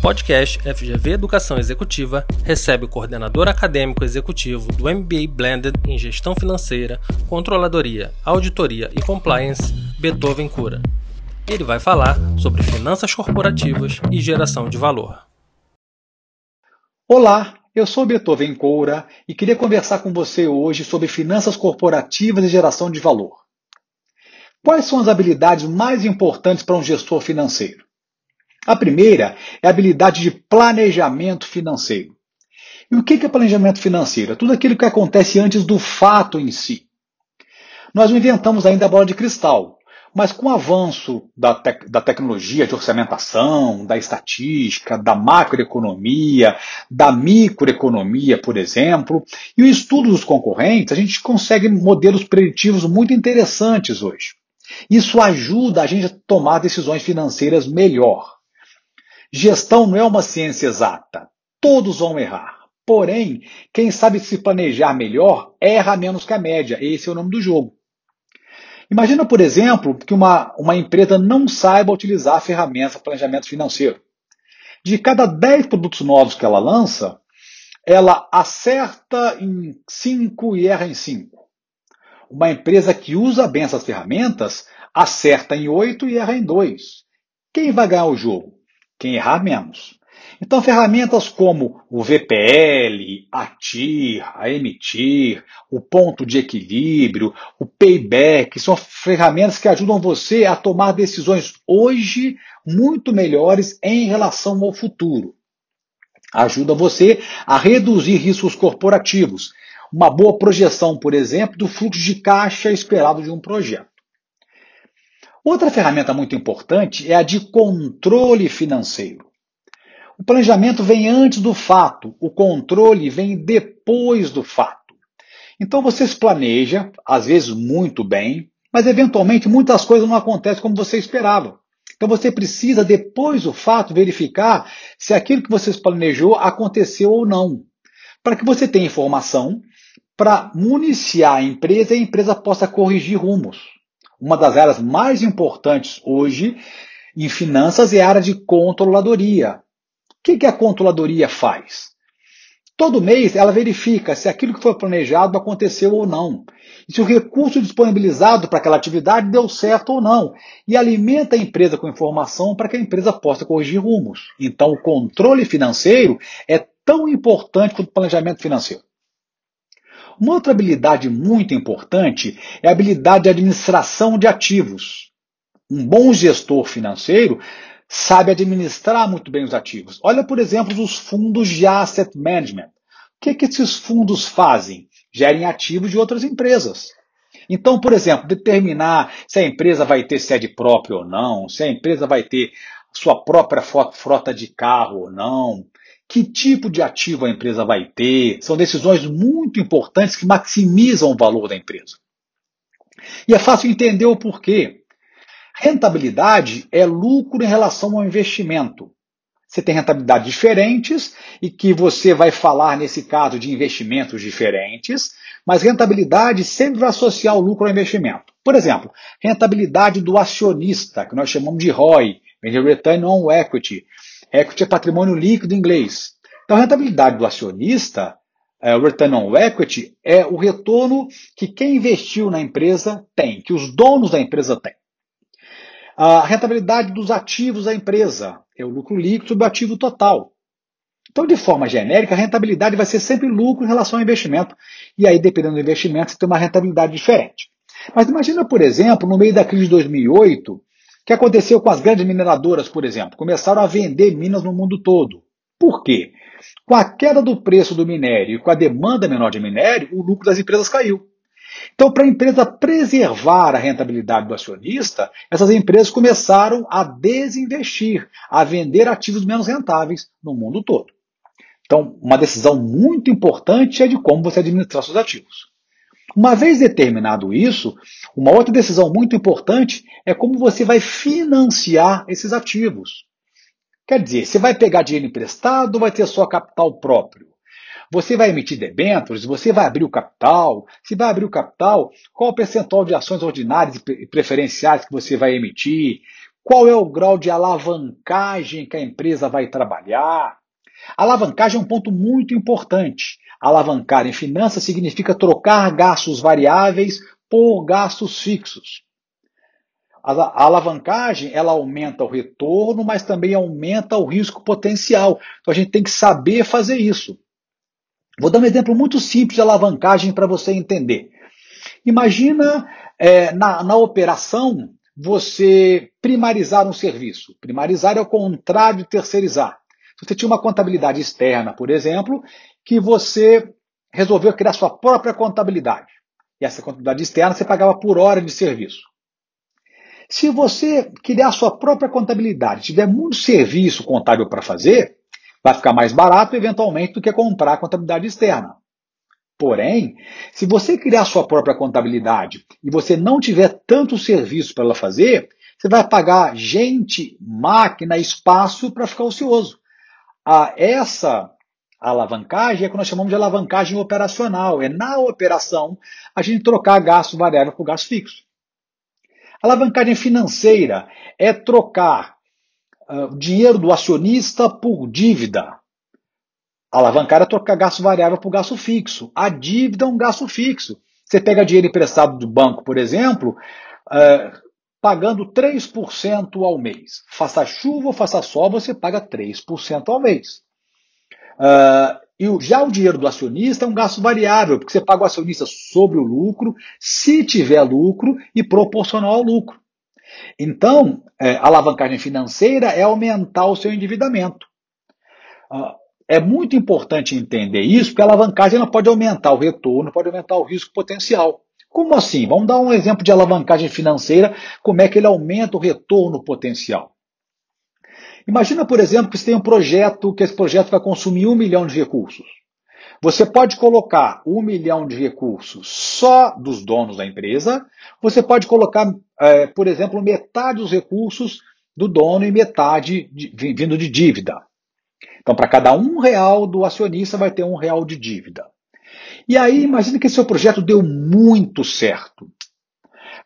podcast FGV Educação Executiva recebe o coordenador acadêmico executivo do MBA Blended em Gestão Financeira, Controladoria, Auditoria e Compliance, Beethoven Cura. Ele vai falar sobre finanças corporativas e geração de valor. Olá, eu sou Beethoven Coura e queria conversar com você hoje sobre finanças corporativas e geração de valor. Quais são as habilidades mais importantes para um gestor financeiro? A primeira é a habilidade de planejamento financeiro. E o que é planejamento financeiro? É tudo aquilo que acontece antes do fato em si. Nós não inventamos ainda a bola de cristal, mas com o avanço da, da tecnologia de orçamentação, da estatística, da macroeconomia, da microeconomia, por exemplo, e o estudo dos concorrentes, a gente consegue modelos preditivos muito interessantes hoje. Isso ajuda a gente a tomar decisões financeiras melhor. Gestão não é uma ciência exata. Todos vão errar. Porém, quem sabe se planejar melhor erra menos que a média. Esse é o nome do jogo. Imagina, por exemplo, que uma, uma empresa não saiba utilizar a ferramenta planejamento financeiro. De cada 10 produtos novos que ela lança, ela acerta em 5 e erra em 5. Uma empresa que usa bem essas ferramentas acerta em 8 e erra em 2. Quem vai ganhar o jogo? Quem errar menos. Então, ferramentas como o VPL, a TIR, a Emitir, o ponto de equilíbrio, o payback, são ferramentas que ajudam você a tomar decisões hoje muito melhores em relação ao futuro. Ajuda você a reduzir riscos corporativos. Uma boa projeção, por exemplo, do fluxo de caixa esperado de um projeto. Outra ferramenta muito importante é a de controle financeiro. O planejamento vem antes do fato, o controle vem depois do fato. Então você se planeja, às vezes muito bem, mas eventualmente muitas coisas não acontecem como você esperava. Então você precisa, depois do fato, verificar se aquilo que você planejou aconteceu ou não. Para que você tenha informação para municiar a empresa e a empresa possa corrigir rumos. Uma das áreas mais importantes hoje em finanças é a área de controladoria. O que, a controladoria faz? Todo mês ela verifica se aquilo que foi planejado aconteceu ou não. E se o recurso disponibilizado para aquela atividade deu certo ou não. E alimenta a empresa com informação para que a empresa possa corrigir rumos. Então, o controle financeiro é tão importante quanto o planejamento financeiro. Uma outra habilidade muito importante é a habilidade de administração de ativos. Um bom gestor financeiro sabe administrar muito bem os ativos. Olha, por exemplo, os fundos de asset management. O que, que esses fundos fazem? Gerem ativos de outras empresas. Então, por exemplo, determinar se a empresa vai ter sede própria ou não, se a empresa vai ter sua própria frota de carro ou não, que tipo de ativo a empresa vai ter. São decisões muito importantes que maximizam o valor da empresa. E é fácil entender o porquê. Rentabilidade é lucro em relação ao investimento. Você tem rentabilidades diferentes e que você vai falar, nesse caso, de investimentos diferentes, mas rentabilidade sempre vai associar o lucro ao investimento. Por exemplo, rentabilidade do acionista, que nós chamamos de ROI, Return on Equity, Equity é patrimônio líquido em inglês. Então, a rentabilidade do acionista, é, o return on equity, é o retorno que quem investiu na empresa tem, que os donos da empresa têm. A rentabilidade dos ativos da empresa é o lucro líquido sobre o ativo total. Então, de forma genérica, a rentabilidade vai ser sempre lucro em relação ao investimento. E aí, dependendo do investimento, você tem uma rentabilidade diferente. Mas imagina, por exemplo, no meio da crise de 2008, que aconteceu com as grandes mineradoras, por exemplo? Começaram a vender minas no mundo todo. Por quê? Com a queda do preço do minério e com a demanda menor de minério, o lucro das empresas caiu. Então, para a empresa preservar a rentabilidade do acionista, essas empresas começaram a desinvestir, a vender ativos menos rentáveis no mundo todo. Então, uma decisão muito importante é de como você administrar seus ativos. Uma vez determinado isso, uma outra decisão muito importante é como você vai financiar esses ativos. Quer dizer, você vai pegar dinheiro emprestado ou vai ter só capital próprio? Você vai emitir debêntures? Você vai abrir o capital? Se vai abrir o capital, qual o percentual de ações ordinárias e preferenciais que você vai emitir? qual é o grau de alavancagem que a empresa vai trabalhar. Alavancagem é um ponto muito importante. Alavancar em finanças significa trocar gastos variáveis por gastos fixos. A alavancagem ela aumenta o retorno, mas também aumenta o risco potencial. Então a gente tem que saber fazer isso. Vou dar um exemplo muito simples de alavancagem para você entender. Imagina é, na, na operação você primarizar um serviço. Primarizar é o contrário de terceirizar. Você tinha uma contabilidade externa, por exemplo, que você resolveu criar sua própria contabilidade. E essa contabilidade externa você pagava por hora de serviço. Se você criar sua própria contabilidade, tiver muito serviço contábil para fazer, vai ficar mais barato eventualmente do que comprar a contabilidade externa. Porém, se você criar sua própria contabilidade e você não tiver tanto serviço para ela fazer, você vai pagar gente, máquina, espaço para ficar ocioso. Ah, essa alavancagem é o que nós chamamos de alavancagem operacional. É na operação a gente trocar gasto variável por gasto fixo. Alavancagem financeira é trocar uh, dinheiro do acionista por dívida. Alavancar é trocar gasto variável por gasto fixo. A dívida é um gasto fixo. Você pega dinheiro emprestado do banco, por exemplo, uh, pagando 3% ao mês. Faça chuva ou faça sol, você paga 3% ao mês. Uh, e já o dinheiro do acionista é um gasto variável, porque você paga o acionista sobre o lucro, se tiver lucro e proporcional ao lucro. Então, é, a alavancagem financeira é aumentar o seu endividamento. Uh, é muito importante entender isso, porque a alavancagem ela pode aumentar o retorno, pode aumentar o risco potencial. Como assim? Vamos dar um exemplo de alavancagem financeira, como é que ele aumenta o retorno potencial. Imagina, por exemplo, que você tem um projeto, que esse projeto vai consumir um milhão de recursos. Você pode colocar um milhão de recursos só dos donos da empresa, você pode colocar, é, por exemplo, metade dos recursos do dono e metade de, vindo de dívida. Então, para cada um real do acionista, vai ter um real de dívida. E aí, imagine que seu projeto deu muito certo.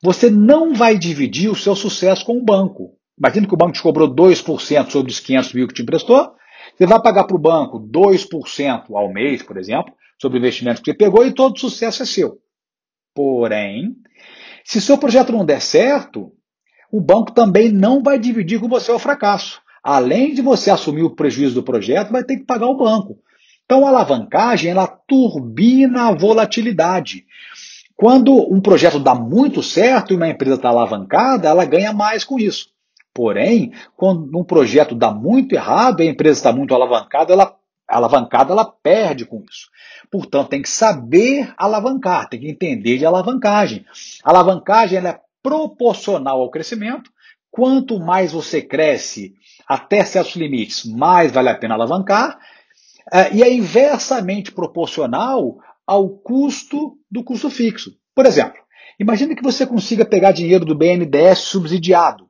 Você não vai dividir o seu sucesso com o banco. Imagina que o banco te cobrou 2% sobre os 500 mil que te emprestou. Você vai pagar para o banco 2% ao mês, por exemplo, sobre o investimento que você pegou e todo o sucesso é seu. Porém, se seu projeto não der certo, o banco também não vai dividir com você o fracasso. Além de você assumir o prejuízo do projeto, vai ter que pagar o banco. Então, a alavancagem ela turbina a volatilidade. Quando um projeto dá muito certo e uma empresa está alavancada, ela ganha mais com isso. Porém, quando um projeto dá muito errado e a empresa está muito alavancada, ela, alavancada, ela perde com isso. Portanto, tem que saber alavancar, tem que entender de alavancagem. A alavancagem ela é proporcional ao crescimento. Quanto mais você cresce até certos limites, mais vale a pena alavancar. É, e é inversamente proporcional ao custo do custo fixo. Por exemplo, imagine que você consiga pegar dinheiro do BNDES subsidiado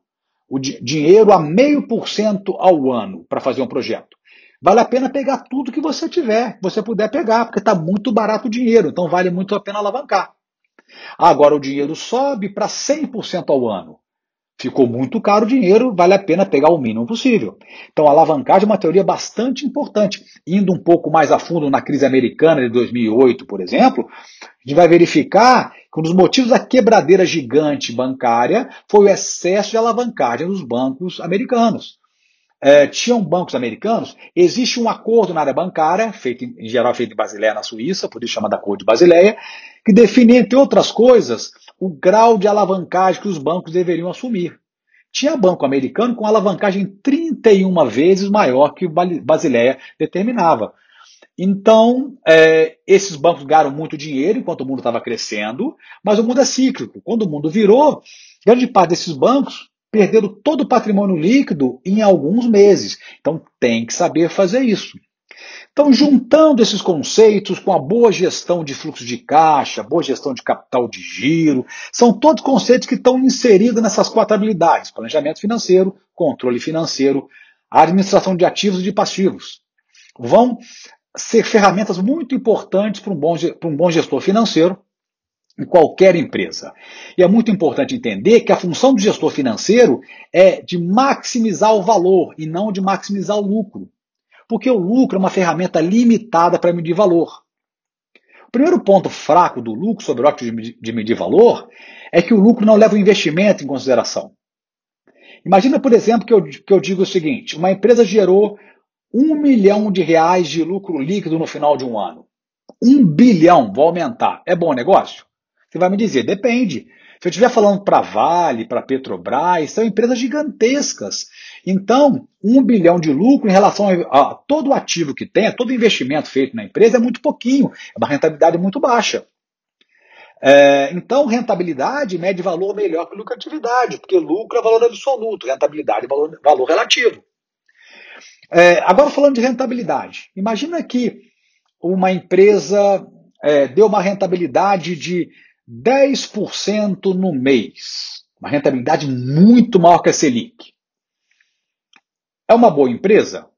o dinheiro a meio por cento ao ano para fazer um projeto. Vale a pena pegar tudo que você tiver, que você puder pegar, porque está muito barato o dinheiro, então vale muito a pena alavancar. Agora o dinheiro sobe para 100% ao ano. Ficou muito caro o dinheiro, vale a pena pegar o mínimo possível. Então, a alavancagem é uma teoria bastante importante. Indo um pouco mais a fundo na crise americana de 2008, por exemplo, a gente vai verificar que um dos motivos da quebradeira gigante bancária foi o excesso de alavancagem dos bancos americanos. É, tinham bancos americanos, existe um acordo na área bancária, feito em geral feito em Basileia, na Suíça, por isso chama da Acordo de Basileia, que define, entre outras coisas, o grau de alavancagem que os bancos deveriam assumir. Tinha banco americano com alavancagem 31 vezes maior que o Basileia determinava. Então, é, esses bancos ganharam muito dinheiro enquanto o mundo estava crescendo, mas o mundo é cíclico. Quando o mundo virou, grande parte desses bancos perderam todo o patrimônio líquido em alguns meses. Então, tem que saber fazer isso. Então, juntando esses conceitos com a boa gestão de fluxo de caixa, boa gestão de capital de giro, são todos conceitos que estão inseridos nessas quatro habilidades: planejamento financeiro, controle financeiro, administração de ativos e de passivos. Vão ser ferramentas muito importantes para um bom, para um bom gestor financeiro em qualquer empresa. E é muito importante entender que a função do gestor financeiro é de maximizar o valor e não de maximizar o lucro. Porque o lucro é uma ferramenta limitada para medir valor. O primeiro ponto fraco do lucro sobre o ótimo de medir valor é que o lucro não leva o investimento em consideração. Imagina, por exemplo, que eu, que eu digo o seguinte: uma empresa gerou um milhão de reais de lucro líquido no final de um ano. Um bilhão, vou aumentar. É bom negócio? Você vai me dizer, depende. Se eu estiver falando para Vale, para Petrobras, são empresas gigantescas. Então, um bilhão de lucro em relação a, todo o ativo que tem, a todo investimento feito na empresa é muito pouquinho, é uma rentabilidade muito baixa. É, então, rentabilidade mede valor melhor que lucratividade, porque lucro é valor absoluto, rentabilidade é valor, valor relativo. É, agora, falando de rentabilidade, imagina que uma empresa é, deu uma rentabilidade de 10% no mês. Uma rentabilidade muito maior que a Selic. É uma boa empresa?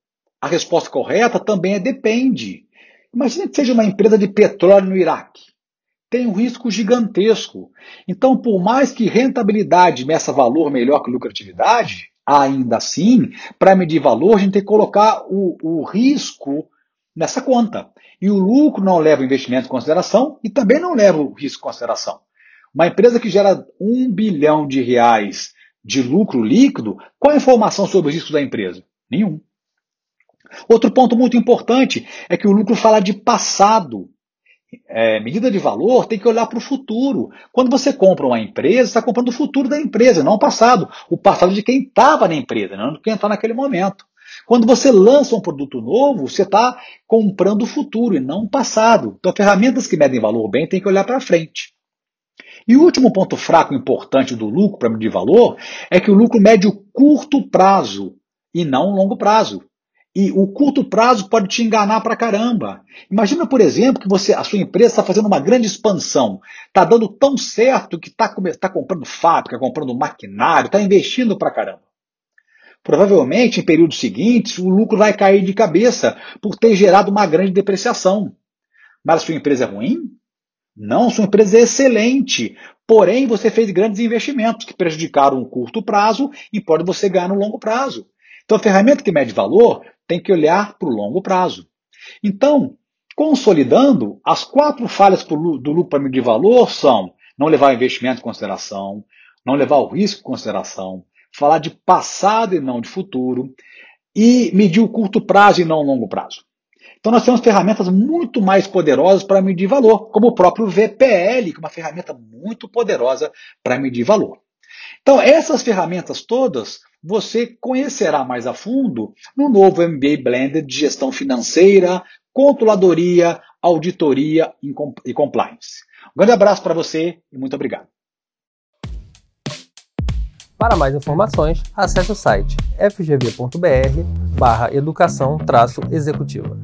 A resposta correta também é depende. Imagina que seja uma empresa de petróleo no Iraque. Tem um risco gigantesco. Então, por mais que rentabilidade meça valor melhor que lucratividade, ainda assim, para medir valor, a gente tem que colocar o, o risco nessa conta. E o lucro não leva o investimento em consideração e também não leva o risco em consideração. Uma empresa que gera um bilhão de reais de lucro líquido, qual a informação sobre os riscos da empresa? Nenhum. Outro ponto muito importante é que o lucro fala de passado. É, medida de valor tem que olhar para o futuro. Quando você compra uma empresa, está comprando o futuro da empresa, não o passado. O passado de quem estava na empresa, não de quem está naquele momento. Quando você lança um produto novo, você está comprando o futuro e não o passado. Então, ferramentas que medem valor bem têm que olhar para frente. E o último ponto fraco importante do lucro para medir valor é que o lucro mede o curto prazo e não o longo prazo. E o curto prazo pode te enganar para caramba. Imagina, por exemplo, que você, a sua empresa está fazendo uma grande expansão, está dando tão certo que está tá comprando fábrica, comprando maquinário, está investindo para caramba. Provavelmente, em períodos seguintes, o lucro vai cair de cabeça por ter gerado uma grande depreciação. Mas sua empresa é ruim? Não, sua empresa é excelente. Porém, você fez grandes investimentos que prejudicaram o curto prazo e pode você ganhar no longo prazo. Então, a ferramenta que mede valor tem que olhar para o longo prazo. Então, consolidando, as quatro falhas do lucro para medir valor são não levar o investimento em consideração, não levar o risco em consideração, falar de passado e não de futuro, e medir o curto prazo e não o longo prazo. Então nós temos ferramentas muito mais poderosas para medir valor, como o próprio VPL, que é uma ferramenta muito poderosa para medir valor. Então essas ferramentas todas você conhecerá mais a fundo no novo MBA Blended de Gestão Financeira, Controladoria, Auditoria e Compliance. Um grande abraço para você e muito obrigado. Para mais informações, acesse o site fgv.br barra educação executiva.